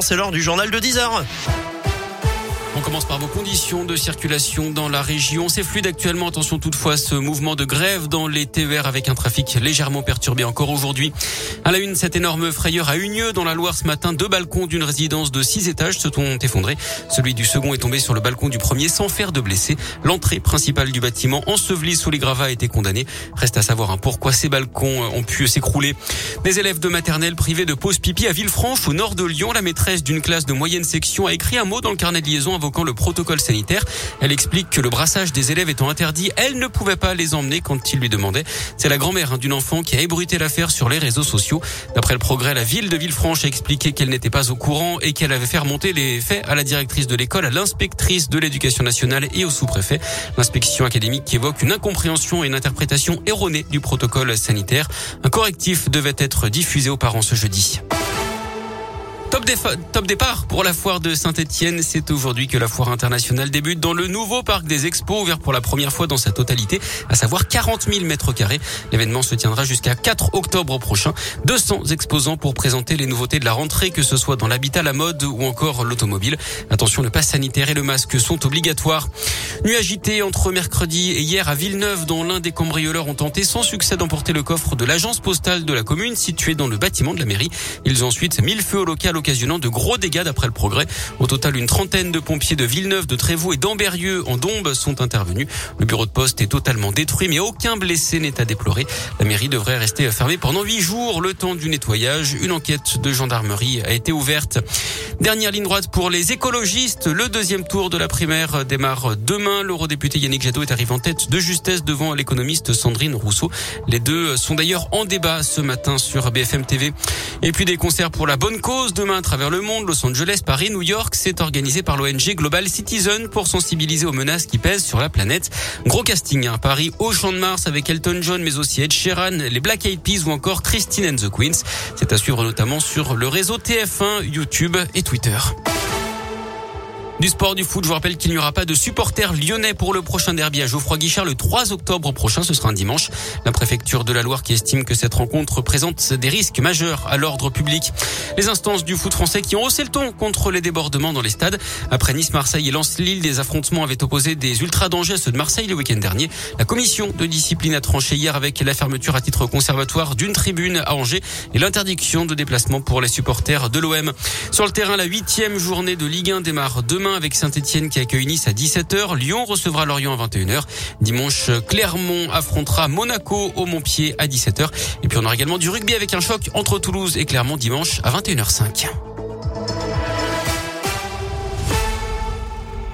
C'est l'heure du journal de 10h. On commence par vos conditions de circulation dans la région. C'est fluide actuellement. Attention toutefois ce mouvement de grève dans les TER avec un trafic légèrement perturbé encore aujourd'hui. À la une, cette énorme frayeur eu lieu dans la Loire ce matin. Deux balcons d'une résidence de six étages se sont effondrés. Celui du second est tombé sur le balcon du premier sans faire de blessés. L'entrée principale du bâtiment ensevelie sous les gravats a été condamnée. Reste à savoir hein, pourquoi ces balcons ont pu s'écrouler. Des élèves de maternelle privés de pause pipi à Villefranche au nord de Lyon. La maîtresse d'une classe de moyenne section a écrit un mot dans le carnet de liaison invoquant le protocole sanitaire. Elle explique que le brassage des élèves étant interdit, elle ne pouvait pas les emmener quand ils lui demandaient. C'est la grand-mère hein, d'une enfant qui a ébruité l'affaire sur les réseaux sociaux. D'après le progrès, la ville de Villefranche a expliqué qu'elle n'était pas au courant et qu'elle avait fait remonter les faits à la directrice de l'école, à l'inspectrice de l'éducation nationale et au sous-préfet. L'inspection académique qui évoque une incompréhension et une interprétation erronée du protocole sanitaire. Un correctif devait être diffusé aux parents ce jeudi. Top, départ pour la foire de Saint-Etienne. C'est aujourd'hui que la foire internationale débute dans le nouveau parc des expos, ouvert pour la première fois dans sa totalité, à savoir 40 000 mètres carrés. L'événement se tiendra jusqu'à 4 octobre prochain. 200 exposants pour présenter les nouveautés de la rentrée, que ce soit dans l'habitat, la mode ou encore l'automobile. Attention, le pass sanitaire et le masque sont obligatoires. Nuit agitée entre mercredi et hier à Villeneuve, dont l'un des cambrioleurs ont tenté sans succès d'emporter le coffre de l'agence postale de la commune située dans le bâtiment de la mairie. Ils ont ensuite mis le feu au local occasionnant de gros dégâts d'après le progrès. Au total, une trentaine de pompiers de Villeneuve, de Trévoux et d'Amberieux en Dombes sont intervenus. Le bureau de poste est totalement détruit, mais aucun blessé n'est à déplorer. La mairie devrait rester fermée pendant huit jours, le temps du nettoyage. Une enquête de gendarmerie a été ouverte. Dernière ligne droite pour les écologistes. Le deuxième tour de la primaire démarre demain. L'eurodéputé Yannick Jadot est arrivé en tête de justesse devant l'économiste Sandrine Rousseau. Les deux sont d'ailleurs en débat ce matin sur BFM TV. Et puis des concerts pour la bonne cause demain à travers le monde. Los Angeles, Paris, New York, c'est organisé par l'ONG Global Citizen pour sensibiliser aux menaces qui pèsent sur la planète. Gros casting hein. Paris au Champ de Mars avec Elton John mais aussi Ed Sheeran, les Black Eyed Peas ou encore Christine and the Queens. C'est à suivre notamment sur le réseau TF1, YouTube et Twitter. Du sport, du foot, je vous rappelle qu'il n'y aura pas de supporters lyonnais pour le prochain derby à Geoffroy Guichard le 3 octobre prochain. Ce sera un dimanche. La préfecture de la Loire qui estime que cette rencontre présente des risques majeurs à l'ordre public. Les instances du foot français qui ont haussé le ton contre les débordements dans les stades. Après Nice, Marseille et Lens-Lille, des affrontements avaient opposé des ultra dangers à ceux de Marseille le week-end dernier. La commission de discipline a tranché hier avec la fermeture à titre conservatoire d'une tribune à Angers et l'interdiction de déplacement pour les supporters de l'OM. Sur le terrain, la huitième journée de Ligue 1 démarre avec Saint-Etienne qui accueille Nice à 17h. Lyon recevra Lorient à 21h. Dimanche, Clermont affrontera Monaco au Montpied à 17h. Et puis on aura également du rugby avec un choc entre Toulouse et Clermont dimanche à 21h05.